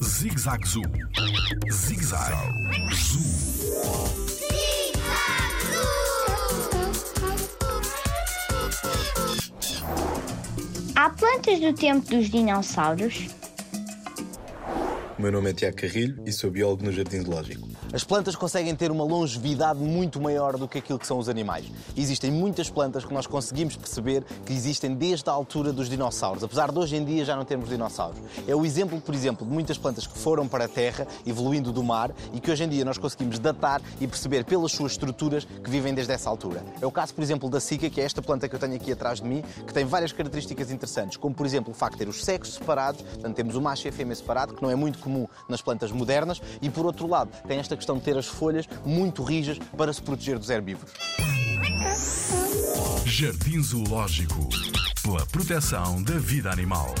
Zig Zag Zoo. Zig Zag Zoo. Há plantas do tempo dos dinossauros? O meu nome é Tiago Carrilho e sou biólogo no Jardim Zoológico. As plantas conseguem ter uma longevidade muito maior do que aquilo que são os animais. Existem muitas plantas que nós conseguimos perceber que existem desde a altura dos dinossauros, apesar de hoje em dia já não termos dinossauros. É o exemplo, por exemplo, de muitas plantas que foram para a terra, evoluindo do mar, e que hoje em dia nós conseguimos datar e perceber pelas suas estruturas que vivem desde essa altura. É o caso, por exemplo, da cica, que é esta planta que eu tenho aqui atrás de mim, que tem várias características interessantes, como por exemplo o facto de ter os sexos separados, portanto temos o macho e a fêmea separado, que não é muito comum nas plantas modernas, e por outro lado tem esta questão de ter as folhas muito rijas para se proteger dos herbívoros. Jardim Zoológico. Pela proteção da vida animal.